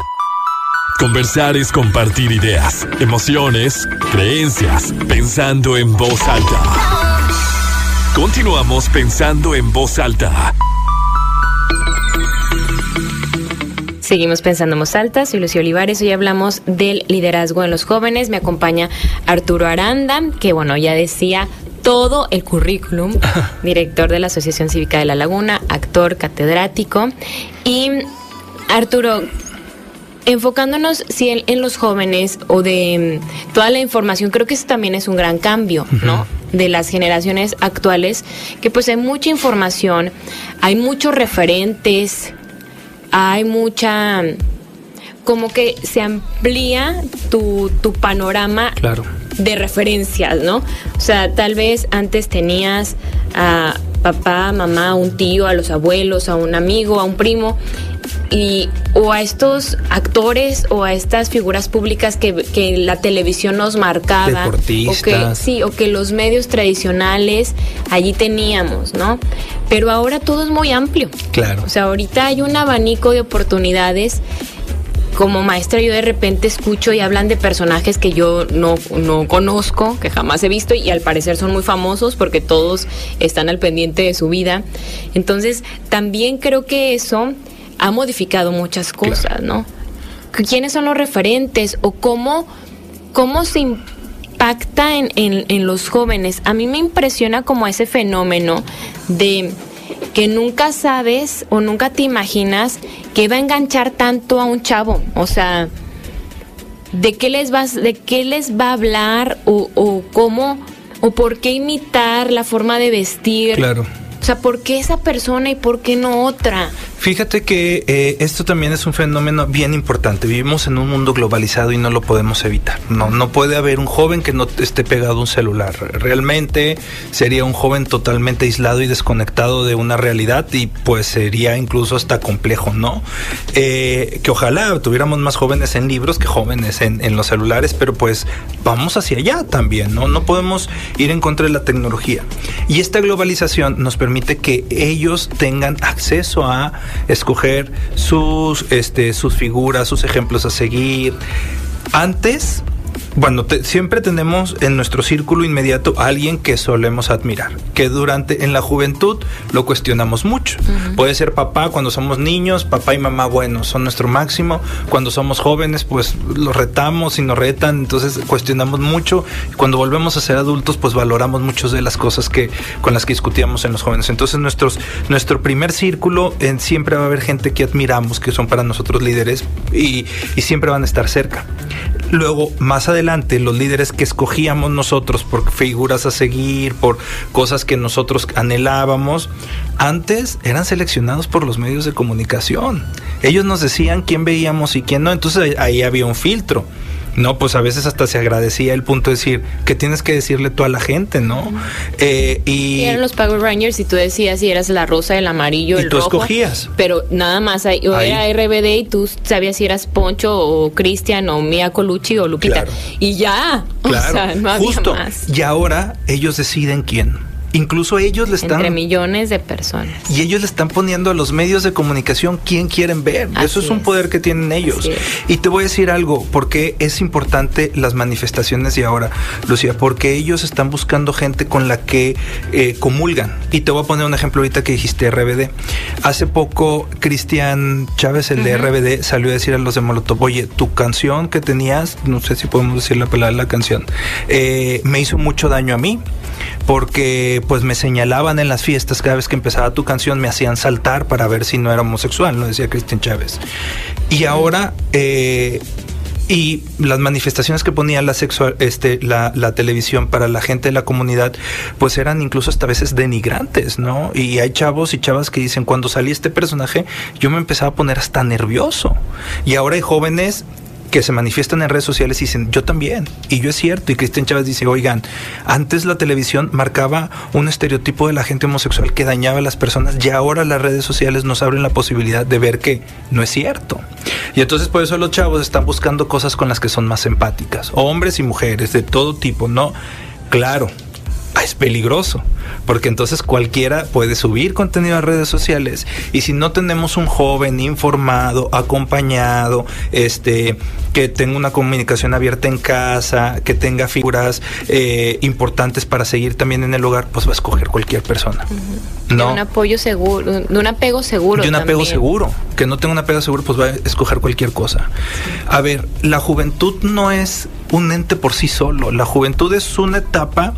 Conversar es compartir ideas, emociones, creencias, pensando en voz alta. Continuamos pensando en voz alta. Seguimos pensando en voz alta, soy Lucio Olivares, hoy hablamos del liderazgo en los jóvenes, me acompaña Arturo Aranda, que bueno, ya decía, todo el currículum, director de la Asociación Cívica de La Laguna, actor, catedrático. Y Arturo, enfocándonos si en, los jóvenes o de mm, toda la información, creo que eso también es un gran cambio, ¿no? De las generaciones actuales, que pues hay mucha información, hay muchos referentes, hay mucha como que se amplía tu, tu panorama claro de referencias, ¿no? O sea, tal vez antes tenías a papá, mamá, un tío, a los abuelos, a un amigo, a un primo, y, o a estos actores o a estas figuras públicas que, que la televisión nos marcaba. O que, sí, o que los medios tradicionales allí teníamos, ¿no? Pero ahora todo es muy amplio. Claro. O sea, ahorita hay un abanico de oportunidades como maestra yo de repente escucho y hablan de personajes que yo no, no conozco, que jamás he visto y al parecer son muy famosos porque todos están al pendiente de su vida. Entonces, también creo que eso ha modificado muchas cosas, ¿no? ¿Quiénes son los referentes o cómo, cómo se impacta en, en, en los jóvenes? A mí me impresiona como ese fenómeno de que nunca sabes o nunca te imaginas que va a enganchar tanto a un chavo. O sea, ¿de qué les, vas, de qué les va a hablar o, o cómo o por qué imitar la forma de vestir? Claro. O sea, ¿por qué esa persona y por qué no otra? Fíjate que eh, esto también es un fenómeno bien importante. Vivimos en un mundo globalizado y no lo podemos evitar. No, no puede haber un joven que no esté pegado a un celular. Realmente sería un joven totalmente aislado y desconectado de una realidad y pues sería incluso hasta complejo, ¿no? Eh, que ojalá tuviéramos más jóvenes en libros que jóvenes en, en los celulares, pero pues vamos hacia allá también, ¿no? No podemos ir en contra de la tecnología. Y esta globalización nos permite que ellos tengan acceso a escoger sus, este, sus figuras, sus ejemplos a seguir. Antes bueno, siempre tenemos en nuestro círculo inmediato a alguien que solemos admirar, que durante en la juventud lo cuestionamos mucho. Puede ser papá cuando somos niños, papá y mamá, bueno, son nuestro máximo. Cuando somos jóvenes, pues los retamos y nos retan, entonces cuestionamos mucho. Cuando volvemos a ser adultos, pues valoramos muchas de las cosas que con las que discutíamos en los jóvenes. Entonces nuestros nuestro primer círculo en, siempre va a haber gente que admiramos, que son para nosotros líderes y, y siempre van a estar cerca. Luego, más adelante, los líderes que escogíamos nosotros por figuras a seguir, por cosas que nosotros anhelábamos, antes eran seleccionados por los medios de comunicación. Ellos nos decían quién veíamos y quién no, entonces ahí había un filtro. No, pues a veces hasta se agradecía el punto de decir, que tienes que decirle tú a la gente, no? Eh, y, eran los Power Rangers y tú decías si eras la rosa, el amarillo, y tú escogías. Pero nada más, ahí, o era RBD y tú sabías si eras Poncho o Cristian o Mia Colucci o Lupita. Y ya, claro. o sea, no había Justo. más. Y ahora ellos deciden quién. Incluso ellos le están... Entre millones de personas. Y ellos le están poniendo a los medios de comunicación quién quieren ver. Eso es un poder que tienen ellos. Y te voy a decir algo, porque es importante las manifestaciones de ahora, Lucía, porque ellos están buscando gente con la que eh, comulgan. Y te voy a poner un ejemplo ahorita que dijiste RBD. Hace poco Cristian Chávez, el de RBD, salió a decir a los de Molotov, oye, tu canción que tenías, no sé si podemos decir la palabra la canción, eh, me hizo mucho daño a mí porque pues me señalaban en las fiestas cada vez que empezaba tu canción, me hacían saltar para ver si no era homosexual, lo decía Cristian Chávez. Y ahora eh, y las manifestaciones que ponía la sexual, este, la, la, televisión para la gente de la comunidad, pues eran incluso hasta veces denigrantes, ¿no? Y hay chavos y chavas que dicen, cuando salí este personaje, yo me empezaba a poner hasta nervioso. Y ahora hay jóvenes que se manifiestan en redes sociales y dicen, yo también. Y yo es cierto. Y Cristian Chávez dice, oigan, antes la televisión marcaba un estereotipo de la gente homosexual que dañaba a las personas y ahora las redes sociales nos abren la posibilidad de ver que no es cierto. Y entonces por eso los chavos están buscando cosas con las que son más empáticas. Hombres y mujeres de todo tipo, ¿no? Claro, es peligroso, porque entonces cualquiera puede subir contenido a redes sociales y si no tenemos un joven informado, acompañado, este, que tenga una comunicación abierta en casa, que tenga figuras eh, importantes para seguir también en el hogar, pues va a escoger cualquier persona. ¿no? De un apoyo seguro, de un apego seguro. De un apego seguro, que no tenga un apego seguro, pues va a escoger cualquier cosa. A ver, la juventud no es un ente por sí solo, la juventud es una etapa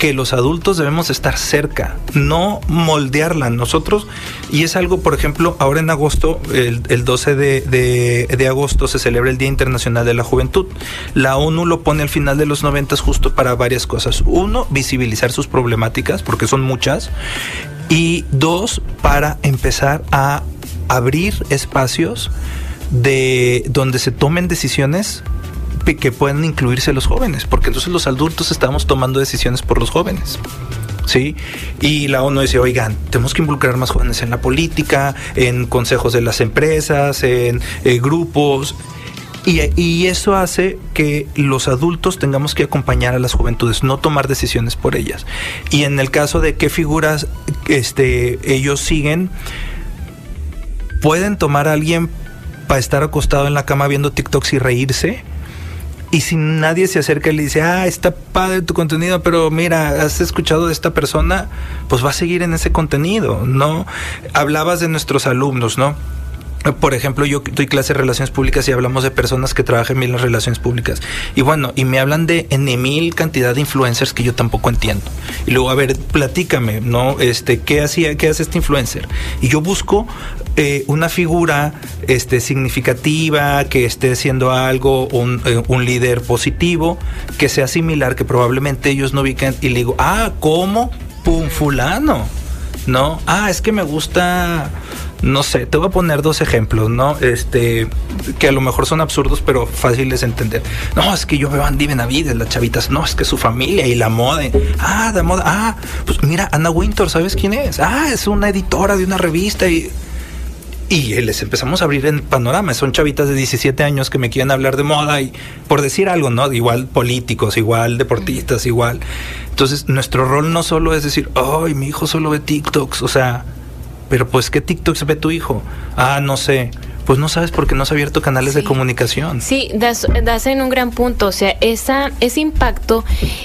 que los adultos debemos estar cerca, no moldearla nosotros. Y es algo, por ejemplo, ahora en agosto, el, 12 de, de, agosto se celebra el Día Internacional de la Juventud. La ONU lo pone al final de los 90 justo para varias cosas. Uno, visibilizar sus problemáticas, porque son muchas. Y dos, para empezar a abrir espacios de donde se tomen decisiones que puedan incluirse los jóvenes, porque entonces los adultos estamos tomando decisiones por los jóvenes. ¿sí? Y la ONU dice, oigan, tenemos que involucrar más jóvenes en la política, en consejos de las empresas, en eh, grupos. Y, eso hace que los adultos tengamos que acompañar a las juventudes, no tomar decisiones por ellas. Y en el caso de qué figuras este, ellos siguen, pueden tomar a alguien para estar acostado en la cama viendo TikToks y reírse y si nadie se acerca y le dice, ah, está padre tu contenido, pero mira, has escuchado de esta persona, pues va a seguir en ese contenido, ¿no? Hablabas de nuestros alumnos, ¿no? Por ejemplo, yo doy clase de relaciones públicas y hablamos de personas que trabajan bien las relaciones públicas. Y bueno, y me hablan de en mil cantidad de influencers que yo tampoco entiendo. Y luego, a ver, platícame, ¿no? Este, ¿qué hacía, qué hace este influencer? Y yo busco eh, una figura este, significativa, que esté haciendo algo, un, eh, un, líder positivo, que sea similar, que probablemente ellos no ubiquen. Y le digo, ah, ¿cómo? Pum, fulano. ¿No? Ah, es que me gusta no sé, te voy a poner dos ejemplos, ¿no? Este, que a lo mejor son absurdos, pero fáciles de entender. No, es que yo veo a Andy Benavides, las chavitas, no, es que su familia y la moda. Ah, de moda, ah, pues mira, Ana Winter, ¿sabes quién es? Ah, es una editora de una revista y... Y les empezamos a abrir en panorama. Son chavitas de 17 años que me quieren hablar de moda y por decir algo, ¿no? Igual políticos, igual deportistas, igual. Entonces, nuestro rol no solo es decir, ay, mi hijo solo ve TikToks, o sea, pero pues, ¿qué TikTok se ve tu hijo? Ah, no sé. Pues no sabes porque no has abierto canales de comunicación. Sí, das, das, en un gran punto. O sea, esa, ese impacto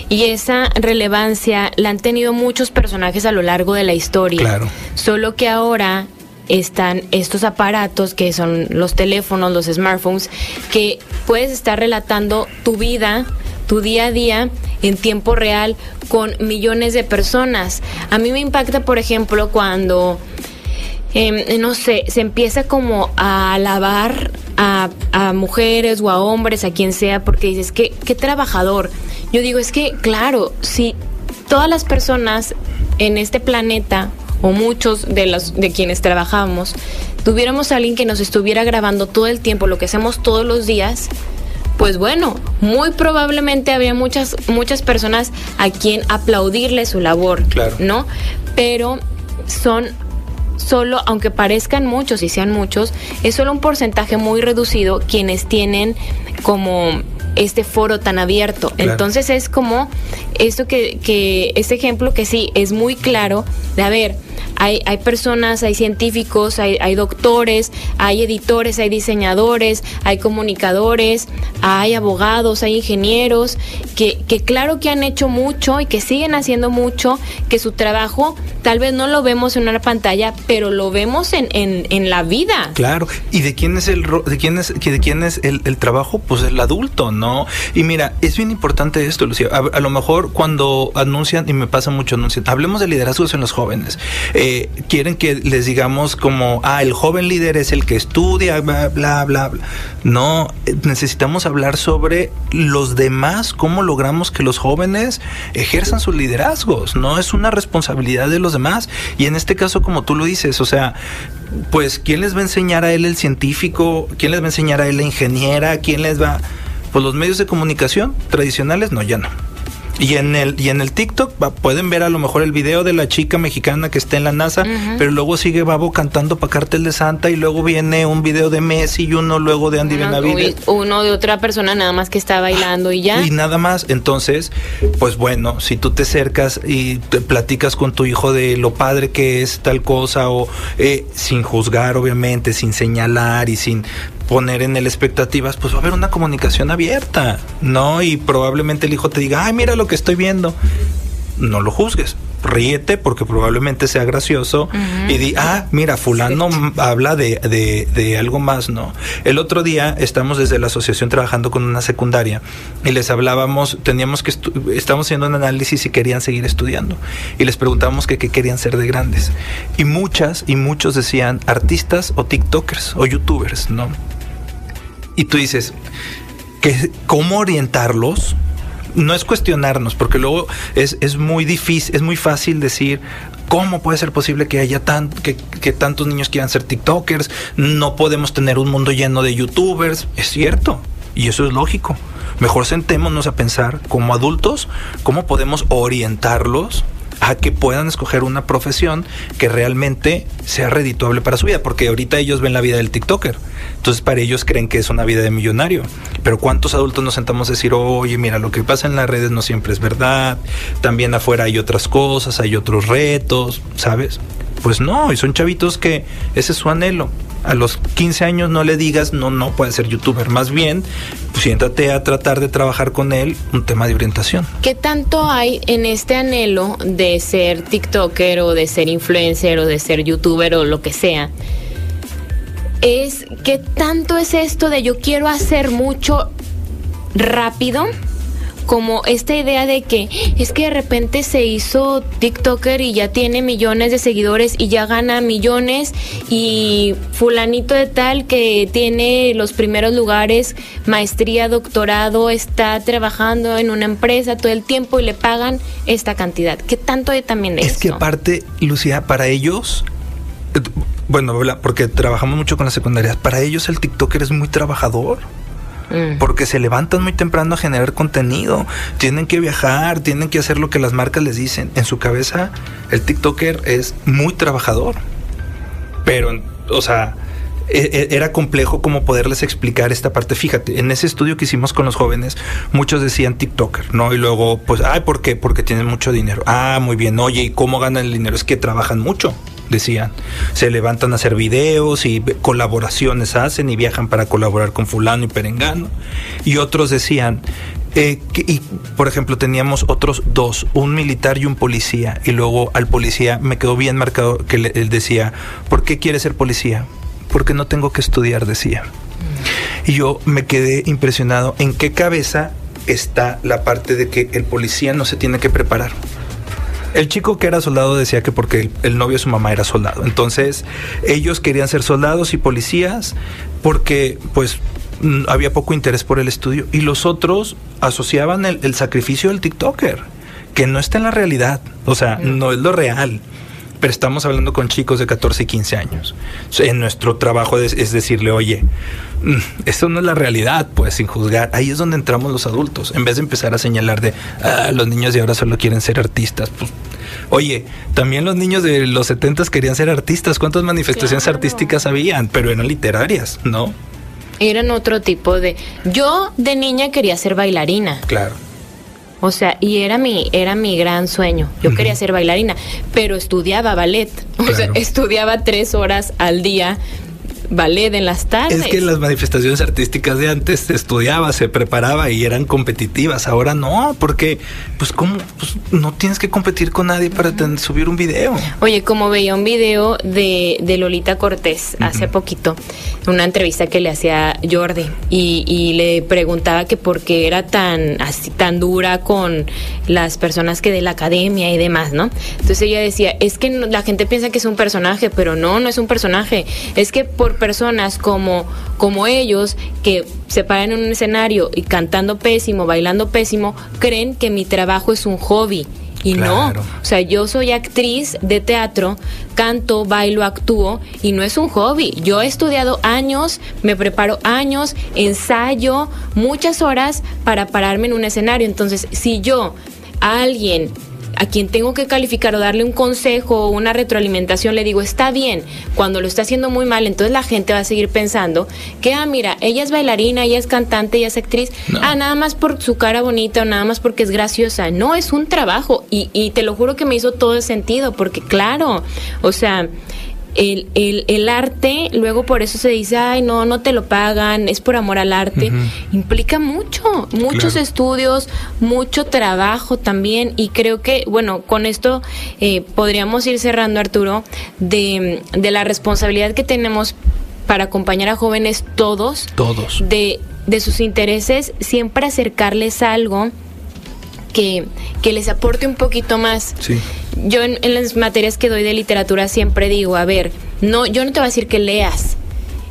y esa relevancia la han tenido muchos personajes a lo largo de la historia. Claro. Solo que ahora están estos aparatos que son los teléfonos, los smartphones, que puedes estar relatando tu vida, tu día a día en tiempo real con millones de personas. A mí me impacta, por ejemplo, cuando Em, no sé, se empieza como a alabar a, mujeres o a hombres, a quien sea, porque dices, ¿qué, qué trabajador. Yo digo, es que, claro, si todas las personas en este planeta, o muchos de, los, de quienes trabajamos, tuviéramos a alguien que nos estuviera grabando todo el tiempo lo que hacemos todos los días, pues bueno, muy probablemente había muchas, muchas personas a quien aplaudirle su labor, Claro. ¿no? Pero son solo, aunque parezcan muchos y sean muchos, es solo un porcentaje muy reducido quienes tienen como este foro tan abierto. Claro. Entonces es como esto que, que, este ejemplo que sí es muy claro de a ver, hay, hay personas, hay científicos, hay, hay doctores, hay editores, hay diseñadores, hay comunicadores, hay abogados, hay ingenieros, que, que claro que han hecho mucho y que siguen haciendo mucho, que su trabajo tal vez no lo vemos en una pantalla, pero lo vemos en, en, en la vida. Claro, ¿y de quién es el de quién es quién es el, el trabajo? Pues el adulto, ¿no? Y mira, es bien importante esto, Lucía. A, a lo mejor cuando anuncian y me pasa mucho anuncian, hablemos de liderazgos en los jóvenes. Eh, quieren que les digamos como, ah, el joven líder es el que estudia, bla, bla, bla, bla. No, eh, necesitamos hablar sobre los demás, cómo logramos que los jóvenes ejerzan sus liderazgos, ¿no? Es una responsabilidad de los demás. Y en este caso, como tú lo dices, o sea, pues, ¿quién les va a enseñar a él el científico? ¿Quién les va a enseñar a él la ingeniera? ¿Quién les va? Pues los medios de comunicación tradicionales, no, ya no. Y en el y en el TikTok pueden ver a lo mejor el video de la chica mexicana que está en la NASA, pero luego sigue Babo cantando para cartel de Santa y luego viene un video de Messi y uno luego de Andy Uno, Benavides. uno de otra persona nada más que está bailando y ya. Y nada más. Entonces, pues bueno, si tú te acercas y te platicas con tu hijo de lo padre que es tal cosa, o eh, sin juzgar, obviamente, sin señalar y sin poner en el expectativas, pues va a haber una comunicación abierta, ¿no? Y probablemente el hijo te diga, ay, mira lo que estoy viendo. No lo juzgues. Ríete porque probablemente sea gracioso y di, ah, mira, fulano habla de, de, de algo más, ¿no? El otro día estamos desde la asociación trabajando con una secundaria y les hablábamos, teníamos que, estábamos haciendo un análisis si querían seguir estudiando y les preguntábamos que qué querían ser de grandes. Y muchas y muchos decían artistas o TikTokers o YouTubers, ¿no? Y tú dices, que ¿cómo orientarlos? No es cuestionarnos, porque luego es, es muy difícil, es muy fácil decir cómo puede ser posible que haya tan, que, que tantos niños quieran ser TikTokers, no podemos tener un mundo lleno de YouTubers, es cierto, y eso es lógico. Mejor sentémonos a pensar como adultos cómo podemos orientarlos a que puedan escoger una profesión que realmente sea redituable para su vida, porque ahorita ellos ven la vida del TikToker, entonces para ellos creen que es una vida de millonario, pero ¿cuántos adultos nos sentamos a decir, oye, mira, lo que pasa en las redes no siempre es verdad, también afuera hay otras cosas, hay otros retos, ¿sabes? Pues no, y son chavitos que ese es su anhelo. A los 15 años no le digas, no, no puede ser youtuber. Más bien, pues, siéntate a tratar de trabajar con él un tema de orientación. ¿Qué tanto hay en este anhelo de ser TikToker o de ser influencer o de ser youtuber o lo que sea? Es qué tanto es esto de yo quiero hacer mucho rápido, como esta idea de que es que de repente se hizo TikToker y ya tiene millones de seguidores y ya gana millones y fulanito de tal que tiene los primeros lugares, maestría, doctorado, está trabajando en una empresa todo el tiempo y le pagan esta cantidad. ¿Qué tanto hay también de Es que aparte, Lucía, para ellos, eh, bueno, porque trabajamos mucho con las secundarias, para ellos el TikToker es muy trabajador. Mm. Porque se levantan muy temprano a generar contenido, tienen que viajar, tienen que hacer lo que las marcas les dicen. En su cabeza, el TikToker es muy trabajador. Pero, o sea, e- e- era complejo como poderles explicar esta parte. Fíjate, en ese estudio que hicimos con los jóvenes, muchos decían TikToker, ¿no? Y luego, pues, ay, ¿por qué? Porque tienen mucho dinero. Ah, muy bien. Oye, ¿y cómo ganan el dinero? Es que trabajan mucho, decían. Se levantan a hacer videos y colaboraciones hacen y viajan para colaborar con fulano y perengano. Y otros decían, eh, que- y por ejemplo teníamos otros dos, un militar y un policía, y luego al policía me quedó bien marcado que le- él decía, ¿por qué quiere ser policía? Porque no tengo que estudiar, decía. Y yo me quedé impresionado en qué cabeza está la parte de que el policía no se tiene que preparar. El chico que era soldado decía que porque el, el novio de su mamá era soldado. Entonces, ellos querían ser soldados y policías porque, pues, había poco interés por el estudio. Y los otros asociaban el, el sacrificio del TikToker, que no está en la realidad. O sea, no es lo real. Pero estamos hablando con chicos de 14 y 15 años. En nuestro trabajo es, es decirle, oye, mm, esto no es la realidad, pues sin juzgar. Ahí es donde entramos los adultos, en vez de empezar a señalar de, ah, los niños de ahora solo quieren ser artistas. Pues, oye, también los niños de los 70 querían ser artistas. ¿Cuántas manifestaciones Claro. artísticas habían? Pero eran literarias, ¿no? Eran otro tipo de... Yo de niña quería ser bailarina. Claro. O sea, y era mi, era mi gran sueño. Yo quería ser bailarina, pero estudiaba ballet. O sea, estudiaba tres horas al día ballet en las tardes. Es que las manifestaciones artísticas de antes se estudiaba, se preparaba y eran competitivas. Ahora no, porque, pues, ¿cómo? Pues, no tienes que competir con nadie para ten- subir un video. Oye, como veía un video de, de Lolita Cortés hace poquito, una entrevista que le hacía Jordi, y, y le preguntaba que por qué era tan, así, tan dura con las personas que de la academia y demás, ¿no? Entonces ella decía, es que la gente piensa que es un personaje, pero no, no es un personaje. Es que por personas como, como ellos, que se paran en un escenario y cantando pésimo, bailando pésimo, creen que mi trabajo es un hobby. Y Claro. no, o sea, yo soy actriz de teatro, canto, bailo, actúo y no es un hobby. Yo he estudiado años, me preparo años, ensayo muchas horas para pararme en un escenario. Entonces, si yo a alguien a quien tengo que calificar o darle un consejo o una retroalimentación, le digo, está bien, cuando lo está haciendo muy mal, entonces la gente va a seguir pensando que, ah, mira, ella es bailarina, ella es cantante, ella es actriz, No. ah, nada más por su cara bonita o nada más porque es graciosa. No, es un trabajo y, y te lo juro que me hizo todo el sentido, porque claro, o sea... El, el, el arte, luego por eso se dice, ay, no, no te lo pagan, es por amor al arte, implica mucho, muchos Claro. estudios, mucho trabajo también y creo que, bueno, con esto eh, podríamos ir cerrando, Arturo, de, de la responsabilidad que tenemos para acompañar a jóvenes todos, Todos. de, de sus intereses, siempre acercarles algo que, que les aporte un poquito más. Sí. Yo en, en las materias que doy de literatura siempre digo, a ver, no, yo no te voy a decir que leas.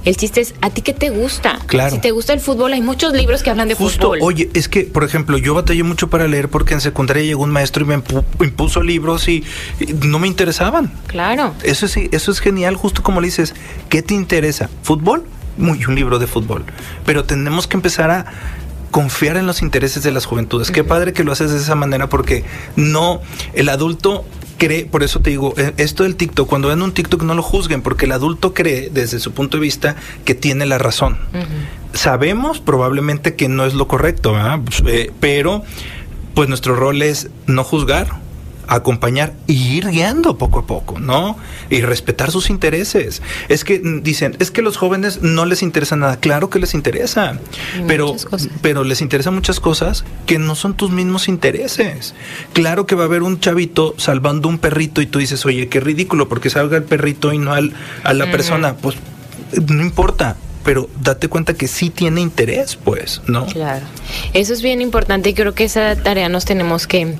El chiste es, ¿a ti qué te gusta? Claro. Si te gusta el fútbol, hay muchos libros que hablan de Justo, fútbol. oye, es que, por ejemplo, yo batallé mucho para leer porque en secundaria llegó un maestro y me impu- impuso libros y, y no me interesaban. Claro. Eso sí, eso es genial, justo como le dices, ¿qué te interesa? ¿Fútbol? Muy un libro de fútbol. Pero tenemos que empezar a confiar en los intereses de las juventudes. Qué padre que lo haces de esa manera porque no, el adulto cree, por eso te digo, eh, esto del TikTok, cuando ven un TikTok no lo juzguen, porque el adulto cree desde su punto de vista que tiene la razón. Sabemos probablemente que no es lo correcto, ¿verdad? Pues, eh, pero pues nuestro rol es no juzgar, acompañar y ir guiando poco a poco, ¿no? Y respetar sus intereses. Es que mm, dicen, es que los jóvenes no les interesa nada. Claro que les interesa, pero, pero les interesan muchas cosas que no son tus mismos intereses. Claro que va a haber un chavito salvando un perrito y tú dices, oye, qué ridículo, porque salga el perrito y no al, a la persona. Pues no importa, pero date cuenta que sí tiene interés, pues, ¿no? Claro. Eso es bien importante y creo que esa tarea nos tenemos que,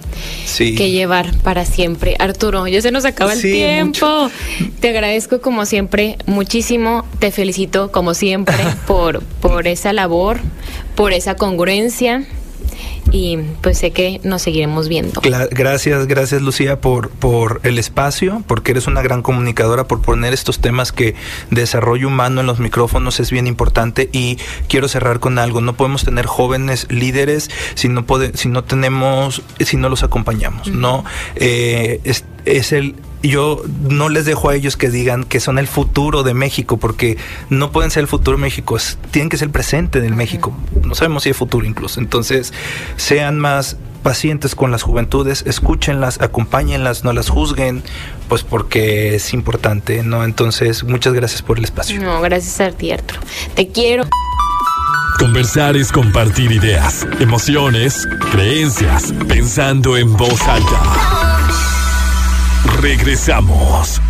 Sí. que llevar para siempre. Arturo, ya se nos acaba el Sí, tiempo. Te agradezco como siempre muchísimo. Te felicito como siempre por, por esa labor, por esa congruencia y pues sé que nos seguiremos viendo. Gracias, gracias Lucía por, por el espacio, porque eres una gran comunicadora, por poner estos temas que desarrollo humano en los micrófonos es bien importante y quiero cerrar con algo. No podemos tener jóvenes líderes si no pode- si no tenemos, si no los acompañamos, ¿no? Eh, es, es el yo no les dejo a ellos que digan que son el futuro de México, porque no pueden ser el futuro de México, es- tienen que ser el presente del México. No sabemos si hay futuro incluso. Entonces, sean más pacientes con las juventudes, escúchenlas, acompáñenlas, no las juzguen, pues porque es importante, ¿no? Entonces, muchas gracias por el espacio. No, gracias a ti, Arturo. Te quiero. Conversar es compartir ideas, emociones, creencias, pensando en voz alta. Regresamos.